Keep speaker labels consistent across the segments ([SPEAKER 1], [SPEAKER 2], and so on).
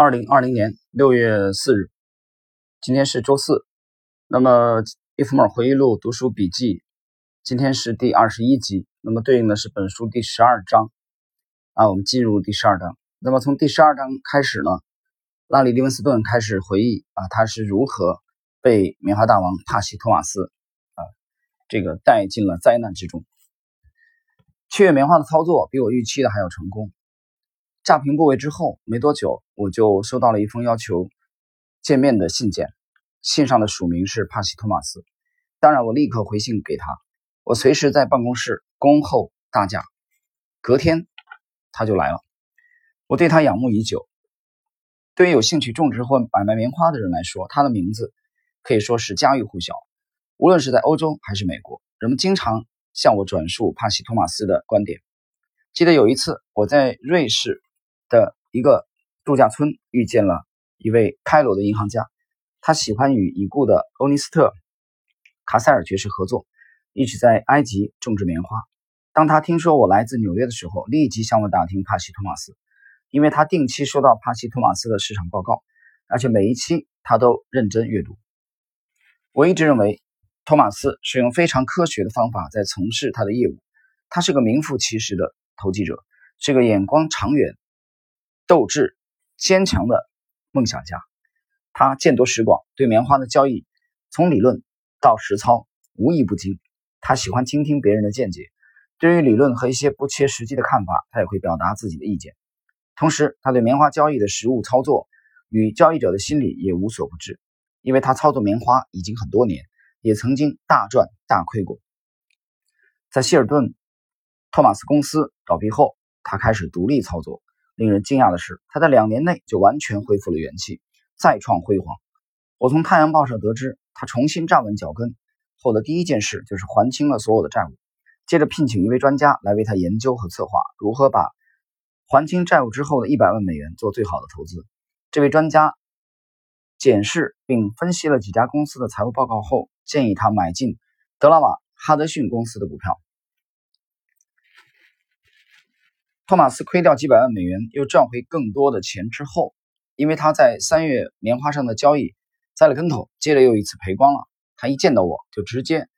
[SPEAKER 1] 二零二零年六月四日，今天是周四。那么，伊夫莫尔回忆录读书笔记，今天是第二十一集。那么，对应的是本书第十二章。啊，我们进入第十二章。那么，从第十二章开始呢，拉里·利文斯顿开始回忆啊，他是如何被棉花大王帕西·托马斯啊这个带进了灾难之中。七月棉花的操作比我预期的还要成功。炸平部位之后没多久，我就收到了一封要求见面的信件，信上的署名是帕西·托马斯。当然，我立刻回信给他，我随时在办公室恭候大驾。隔天他就来了，我对他仰慕已久。对于有兴趣种植或买卖棉花的人来说，他的名字可以说是家喻户晓。无论是在欧洲还是美国，人们经常向我转述帕西·托马斯的观点。记得有一次，我在瑞士。的一个度假村遇见了一位开罗的银行家，他喜欢与已故的欧尼斯特·卡塞尔爵士合作，一起在埃及种植棉花。当他听说我来自纽约的时候，立即向我打听帕西·托马斯，因为他定期收到帕西·托马斯的市场报告，而且每一期他都认真阅读。我一直认为，托马斯是用非常科学的方法在从事他的业务，他是个名副其实的投机者，是个眼光长远。斗志坚强的梦想家，他见多识广，对棉花的交易从理论到实操无一不精。他喜欢倾听别人的见解，对于理论和一些不切实际的看法，他也会表达自己的意见。同时，他对棉花交易的实物操作与交易者的心理也无所不知，因为他操作棉花已经很多年，也曾经大赚大亏过。在希尔顿托马斯公司倒闭后，他开始独立操作。令人惊讶的是，他在两年内就完全恢复了元气，再创辉煌。我从《太阳报》上得知，他重新站稳脚跟后的第一件事就是还清了所有的债务，接着聘请一位专家来为他研究和策划如何把还清债务之后的一百万美元做最好的投资。这位专家检视并分析了几家公司的财务报告后，建议他买进德拉瓦哈德逊公司的股票。托马斯亏掉几百万美元，又赚回更多的钱之后，因为他在三月棉花上的交易栽了跟头，接着又一次赔光了。他一见到我就直接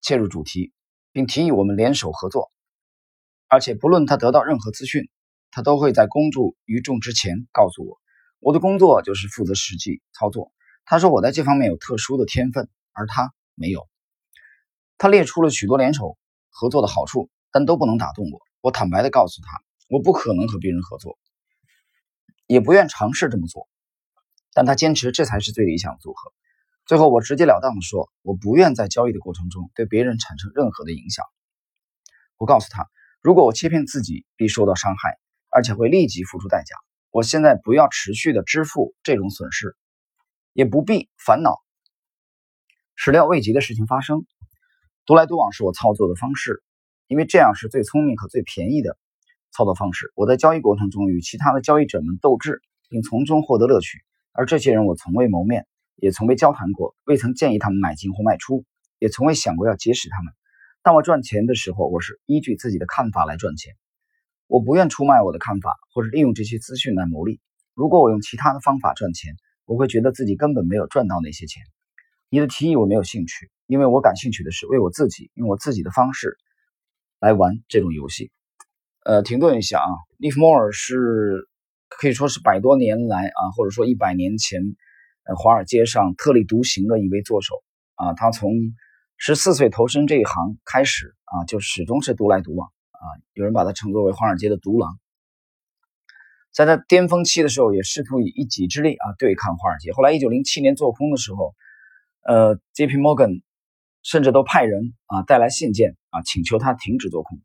[SPEAKER 1] 切入主题，并提议我们联手合作。而且不论他得到任何资讯，他都会在公诸于众之前告诉我。我的工作就是负责实际操作。他说我在这方面有特殊的天分，而他没有。他列出了许多联手合作的好处，但都不能打动我。我坦白地告诉他。我不可能和别人合作，也不愿尝试这么做，但他坚持这才是最理想的组合。最后，我直截了当地说，我不愿在交易的过程中对别人产生任何的影响。我告诉他，如果我欺骗自己，必受到伤害，而且会立即付出代价。我现在不要持续的支付这种损失，也不必烦恼始料未及的事情发生。独来独往是我操作的方式，因为这样是最聪明和最便宜的。操作方式，我在交易过程中与其他的交易者们斗智，并从中获得乐趣。而这些人我从未谋面，也从未交谈过，未曾建议他们买进或卖出，也从未想过要结识他们。当我赚钱的时候，我是依据自己的看法来赚钱。我不愿出卖我的看法，或者利用这些资讯来牟利。如果我用其他的方法赚钱，我会觉得自己根本没有赚到那些钱。你的提议我没有兴趣，因为我感兴趣的是为我自己用我自己的方式来玩这种游戏。呃，停顿一下啊，利弗莫尔是可以说是百多年来啊，或者说一百年前，呃，华尔街上特立独行的一位作手啊。他从十四岁投身这一行开始啊，就始终是独来独往啊。有人把他称作为华尔街的独狼。在他巅峰期的时候，也试图以一己之力啊对抗华尔街。后来，一九零七年做空的时候，呃，J.P. Morgan 甚至都派人啊带来信件啊，请求他停止做空。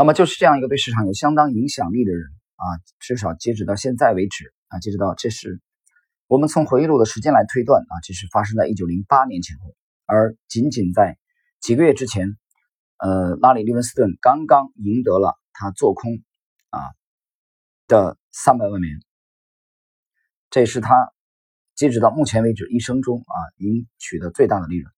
[SPEAKER 1] 那么就是这样一个对市场有相当影响力的人啊，至少截止到现在为止啊，截止到这是我们从回忆录的时间来推断啊，这是发生在一九零八年前后，而仅仅在几个月之前，呃，拉里·利文斯顿刚刚赢得了他做空啊的三百万美元，这是他截止到目前为止一生中啊赢取的最大的利润。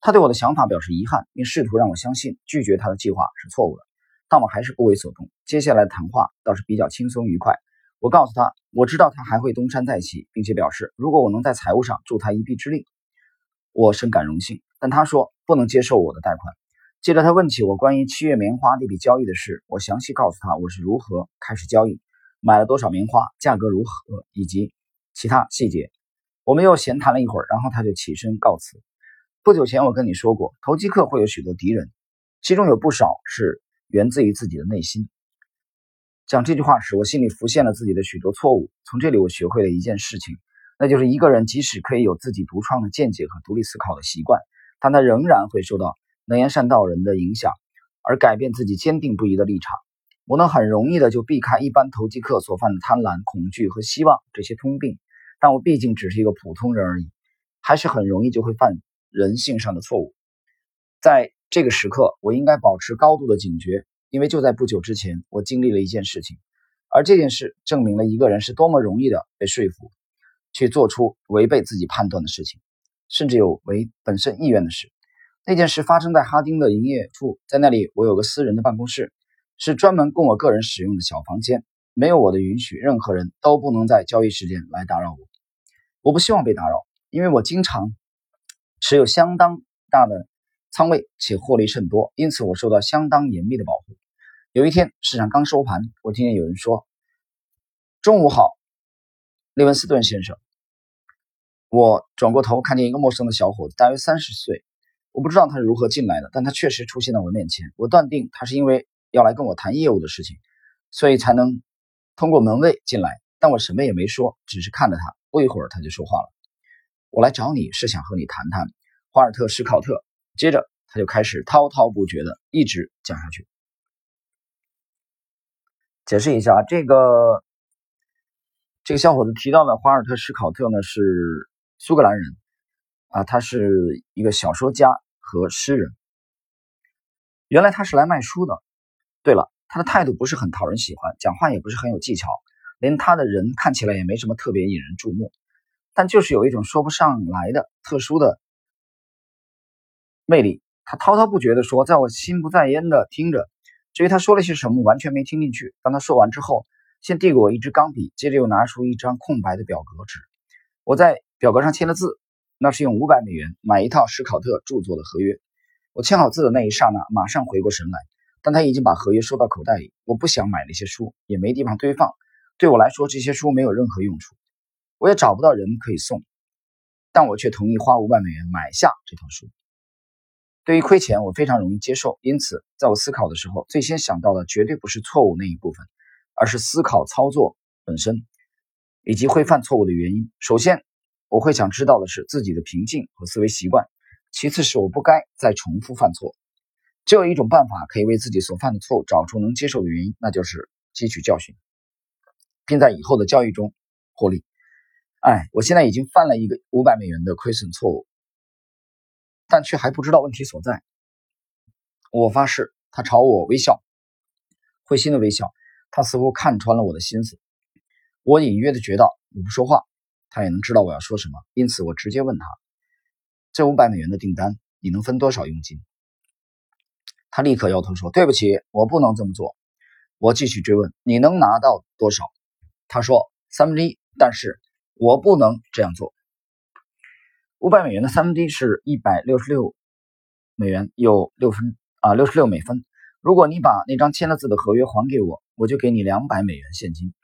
[SPEAKER 1] 他对我的想法表示遗憾，并试图让我相信拒绝他的计划是错误的。但我还是不为所动。接下来的谈话倒是比较轻松愉快。我告诉他，我知道他还会东山再起，并且表示如果我能在财务上助他一臂之力，我深感荣幸。但他说不能接受我的贷款。接着他问起我关于七月棉花那笔交易的事，我详细告诉他我是如何开始交易，买了多少棉花，价格如何，以及其他细节。我们又闲谈了一会儿，然后他就起身告辞。不久前我跟你说过，投机客会有许多敌人，其中有不少是源自于自己的内心。讲这句话时，我心里浮现了自己的许多错误。从这里，我学会了一件事情，那就是一个人即使可以有自己独创的见解和独立思考的习惯，但他仍然会受到能言善道人的影响，而改变自己坚定不移的立场。我能很容易的就避开一般投机客所犯的贪婪、恐惧和希望这些通病，但我毕竟只是一个普通人而已，还是很容易就会犯人性上的错误。在这个时刻，我应该保持高度的警觉。因为就在不久之前，我经历了一件事情，而这件事证明了一个人是多么容易的被说服，去做出违背自己判断的事情，甚至有违本身意愿的事。那件事发生在哈丁的营业处，在那里我有个私人的办公室，是专门供我个人使用的小房间，没有我的允许，任何人都不能在交易时间来打扰我。我不希望被打扰，因为我经常持有相当大的。仓位且获利甚多，因此我受到相当严密的保护。有一天市场刚收盘，我听见有人说：“中午好，利文斯顿先生。”我转过头看见一个陌生的小伙子，大约三十岁。我不知道他是如何进来的，但他确实出现在我面前。我断定他是因为要来跟我谈业务的事情，所以才能通过门卫进来。但我什么也没说，只是看着他。不一会儿，他就说话了：“我来找你是想和你谈谈华尔特·史考特。”接着他就开始滔滔不绝的一直讲下去。解释一下，这个这个小伙子提到的华尔特·史考特呢是苏格兰人啊，他是一个小说家和诗人。原来他是来卖书的。对了，他的态度不是很讨人喜欢，讲话也不是很有技巧，连他的人看起来也没什么特别引人注目，但就是有一种说不上来的特殊的。魅力，他滔滔不绝地说，在我心不在焉地听着。至于他说了些什么，完全没听进去。当他说完之后，先递给我一支钢笔，接着又拿出一张空白的表格纸。我在表格上签了字，那是用五百美元买一套史考特著作的合约。我签好字的那一刹那，马上回过神来，但他已经把合约收到口袋里。我不想买那些书，也没地方堆放。对我来说，这些书没有任何用处，我也找不到人可以送，但我却同意花五百美元买下这套书。对于亏钱，我非常容易接受。因此，在我思考的时候，最先想到的绝对不是错误那一部分，而是思考操作本身以及会犯错误的原因。首先，我会想知道的是自己的平静和思维习惯；其次是我不该再重复犯错。只有一种办法可以为自己所犯的错误找出能接受的原因，那就是汲取教训，并在以后的交易中获利。哎，我现在已经犯了一个五百美元的亏损错误。但却还不知道问题所在。我发誓，他朝我微笑，会心的微笑。他似乎看穿了我的心思。我隐约的觉到，我不说话，他也能知道我要说什么。因此，我直接问他：“这五百美元的订单，你能分多少佣金？”他立刻摇头说：“对不起，我不能这么做。”我继续追问：“你能拿到多少？”他说：“三分之一。”但是我不能这样做。五百美元的三分之一是一百六十六美元，有六分啊，六十六美分。如果你把那张签了字的合约还给我，我就给你两百美元现金。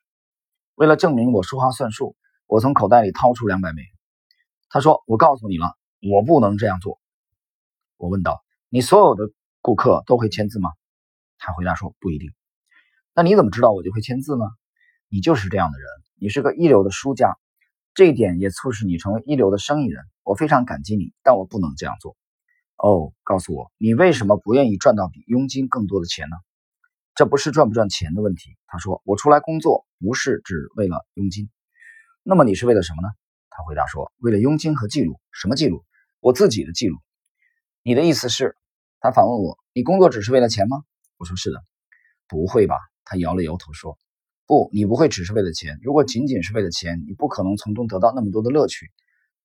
[SPEAKER 1] 为了证明我说话算数，我从口袋里掏出两百美元。他说：“我告诉你了，我不能这样做。”我问道：“你所有的顾客都会签字吗？”他回答说：“不一定。”那你怎么知道我就会签字呢？你就是这样的人，你是个一流的书家。这一点也促使你成为一流的生意人，我非常感激你，但我不能这样做。哦，告诉我，你为什么不愿意赚到比佣金更多的钱呢？这不是赚不赚钱的问题。他说：“我出来工作不是只为了佣金。”那么你是为了什么呢？他回答说：“为了佣金和记录。什么记录？我自己的记录。”你的意思是？他反问我：“你工作只是为了钱吗？”我说：“是的。”不会吧？他摇了摇头说。不，你不会只是为了钱。如果仅仅是为了钱，你不可能从中得到那么多的乐趣。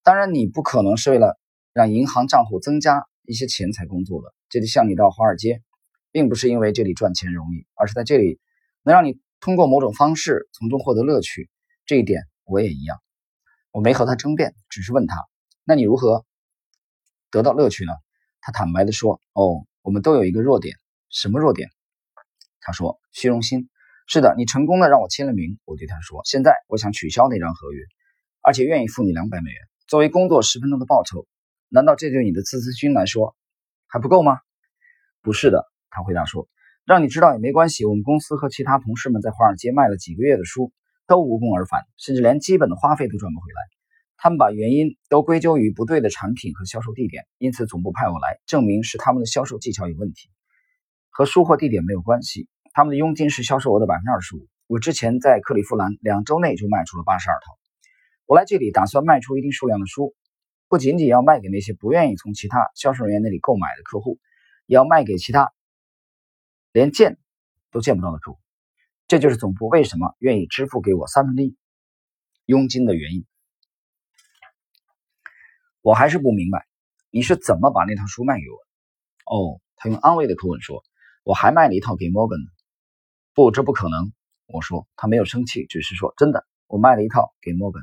[SPEAKER 1] 当然，你不可能是为了让银行账户增加一些钱才工作的。这就像你到华尔街并不是因为这里赚钱容易，而是在这里能让你通过某种方式从中获得乐趣。这一点我也一样。我没和他争辩，只是问他：“那你如何得到乐趣呢？”他坦白地说：“哦，我们都有一个弱点。什么弱点？”他说：“虚荣心。”是的，你成功的让我签了名。我对他说：“现在我想取消那张合约，而且愿意付你两百美元作为工作十分钟的报酬。难道这对你的自私心来说还不够吗？”“不是的。”他回答说：“让你知道也没关系。我们公司和其他同事们在华尔街卖了几个月的书，都无功而返，甚至连基本的花费都赚不回来。他们把原因都归咎于不对的产品和销售地点，因此总部派我来证明是他们的销售技巧有问题，和书或地点没有关系。”他们的佣金是销售额的百分之二十五。我之前在克利夫兰两周内就卖出了八十二套。我来这里打算卖出一定数量的书，不仅仅要卖给那些不愿意从其他销售人员那里购买的客户，也要卖给其他连见都见不到的客户。这就是总部为什么愿意支付给我三分之一佣金的原因。我还是不明白你是怎么把那套书卖给我的。哦，他用安慰的口吻说：“我还卖了一套给摩根呢。”不，这不可能。我说，他没有生气，只是说：“真的，我卖了一套给摩根。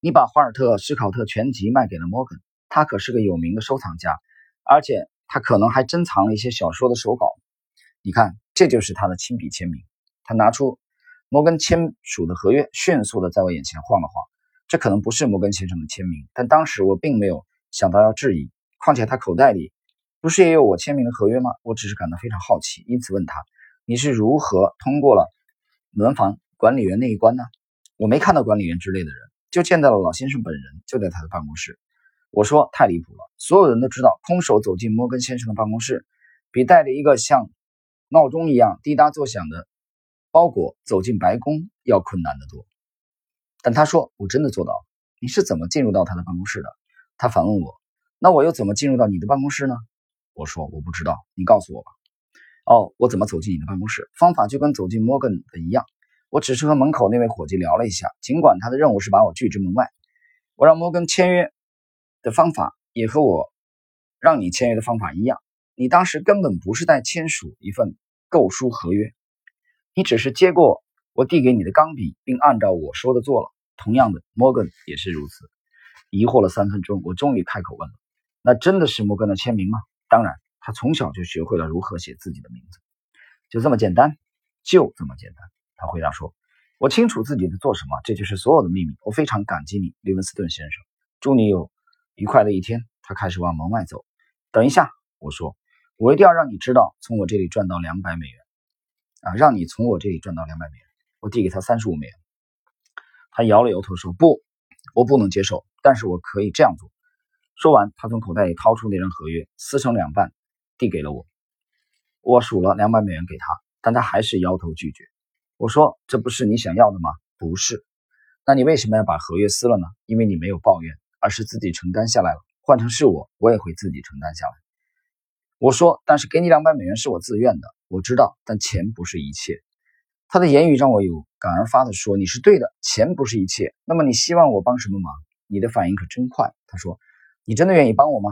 [SPEAKER 1] 你把华尔特·史考特全集卖给了摩根，他可是个有名的收藏家，而且他可能还珍藏了一些小说的手稿。你看，这就是他的亲笔签名。他拿出摩根签署的合约，迅速的在我眼前晃了晃。这可能不是摩根先生的签名，但当时我并没有想到要质疑。况且他口袋里不是也有我签名的合约吗？我只是感到非常好奇，因此问他。你是如何通过了门房管理员那一关呢？我没看到管理员之类的人，就见到了老先生本人，就在他的办公室。我说太离谱了，所有人都知道，空手走进摩根先生的办公室，比带着一个像闹钟一样滴答作响的包裹走进白宫要困难得多。但他说我真的做到了。你是怎么进入到他的办公室的？他反问我。那我又怎么进入到你的办公室呢？我说我不知道，你告诉我吧。哦，我怎么走进你的办公室？方法就跟走进摩根的一样。我只是和门口那位伙计聊了一下，尽管他的任务是把我拒之门外。我让摩根签约的方法也和我让你签约的方法一样。你当时根本不是在签署一份购书合约，你只是接过我递给你的钢笔，并按照我说的做了。同样的，摩根也是如此。疑惑了三分钟，我终于开口问了：“那真的是摩根的签名吗？”当然。他从小就学会了如何写自己的名字，就这么简单，就这么简单。他回答说：“我清楚自己在做什么，这就是所有的秘密。我非常感激你，利文斯顿先生。祝你有愉快的一天。”他开始往门外走。等一下，我说：“我一定要让你知道，从我这里赚到两百美元啊！让你从我这里赚到两百美元。”我递给他三十五美元。他摇了摇头说：“不，我不能接受。但是我可以这样做。”说完，他从口袋里掏出那张合约，撕成两半。递给了我，我数了两百美元给他，但他还是摇头拒绝。我说：“这不是你想要的吗？”“不是。”“那你为什么要把合约撕了呢？”“因为你没有抱怨，而是自己承担下来了。换成是我，我也会自己承担下来。”我说：“但是给你两百美元是我自愿的，我知道，但钱不是一切。”他的言语让我有感而发的说：“你是对的，钱不是一切。那么你希望我帮什么忙？”你的反应可真快。他说：“你真的愿意帮我吗？”“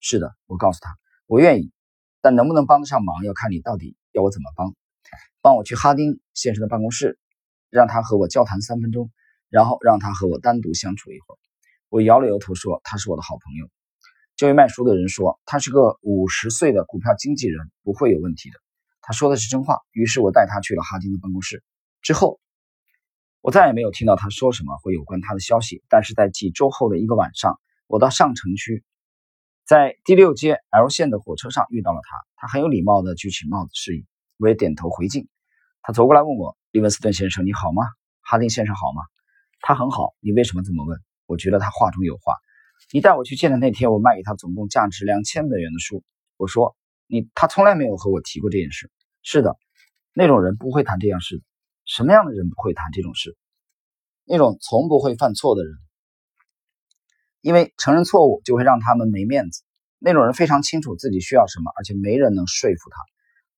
[SPEAKER 1] 是的。”我告诉他：“我愿意。”但能不能帮得上忙，要看你到底要我怎么帮。帮我去哈丁先生的办公室，让他和我交谈三分钟，然后让他和我单独相处一会儿。我摇了摇头说：“他是我的好朋友。”这位卖书的人说：“他是个五十岁的股票经纪人，不会有问题的。”他说的是真话。于是我带他去了哈丁的办公室。之后，我再也没有听到他说什么会有关他的消息。但是在几周后的一个晚上，我到上城区。在第六街 L 线的火车上遇到了他，他很有礼貌地举起帽子示意，我也点头回敬。他走过来问我：“利文斯顿先生，你好吗？哈丁先生好吗？”他很好。你为什么这么问？我觉得他话中有话。你带我去见的那天，我卖给他总共价值两千美元的书。我说：“你他从来没有和我提过这件事。”是的，那种人不会谈这样事的。什么样的人不会谈这种事？那种从不会犯错的人。因为承认错误就会让他们没面子。那种人非常清楚自己需要什么，而且没人能说服他。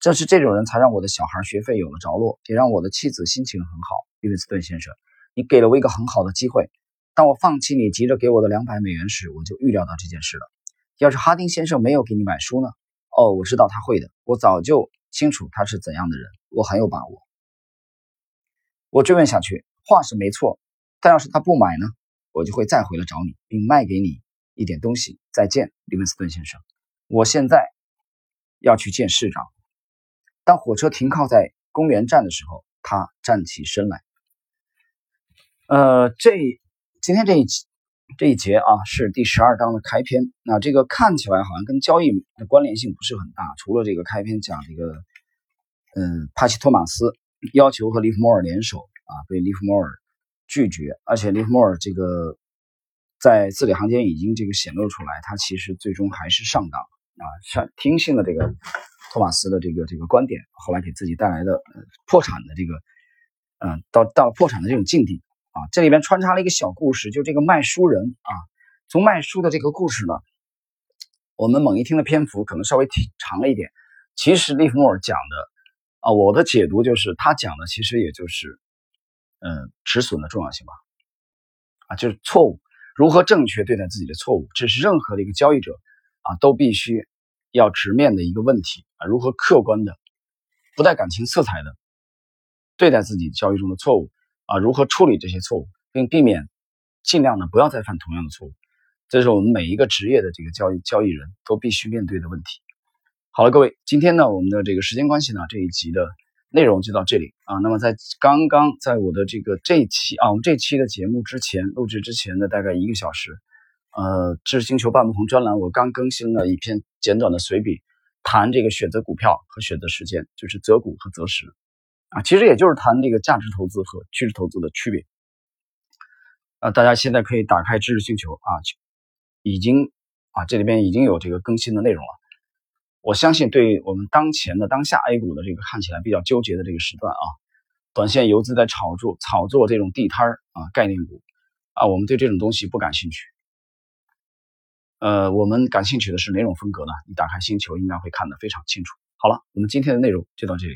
[SPEAKER 1] 正是这种人才让我的小孩学费有了着落，也让我的妻子心情很好。伊文斯顿先生，你给了我一个很好的机会。当我放弃你急着给我的两百美元时，我就预料到这件事了。要是哈丁先生没有给你买书呢？哦，我知道他会的。我早就清楚他是怎样的人，我很有把握。我追问下去，话是没错，但要是他不买呢，我就会再回来找你，并卖给你一点东西。再见，利文斯顿先生，我现在要去见市长。当火车停靠在公园站的时候，他站起身来。呃，这今天这一这一节啊，是第十二章的开篇。那这个看起来好像跟交易的关联性不是很大，除了这个开篇讲这个，嗯，帕奇托马斯要求和利弗莫尔联手啊，被利弗莫尔拒绝，而且利弗莫尔这个在字里行间已经这个显露出来，他其实最终还是上当啊，上听信了这个托马斯的这个这个观点，后来给自己带来的破产的这个，嗯，到到了破产的这种境地。啊，这里边穿插了一个小故事，就这个卖书人啊，从卖书的这个故事呢，我们猛一听的篇幅可能稍微挺长了一点。其实利弗莫尔讲的啊，我的解读就是他讲的其实也就是，嗯，止损的重要性吧，啊，就是错误如何正确对待自己的错误，这是任何的一个交易者啊都必须要直面的一个问题啊，如何客观的、不带感情色彩的对待自己交易中的错误。啊，如何处理这些错误，并避免尽量的不要再犯同样的错误，这是我们每一个职业的这个交易交易人都必须面对的问题。好了，各位，今天呢，我们的这个时间关系呢，这一集的内容就到这里啊。那么在刚刚在我的这个这期啊，我们这期的节目之前录制之前的大概一个小时，呃，知识星球半不红专栏我刚更新了一篇简短的随笔，谈这个选择股票和选择时间，就是择股和择时。啊，其实也就是谈这个价值投资和趋势投资的区别。啊，大家现在可以打开知识星球啊，已经啊这里边已经有这个更新的内容了。我相信对我们当前的当下 A 股的这个看起来比较纠结的这个时段啊，短线游资在炒作炒作这种地摊儿啊概念股啊，我们对这种东西不感兴趣。呃，我们感兴趣的是哪种风格呢？你打开星球应该会看得非常清楚。好了，我们今天的内容就到这里。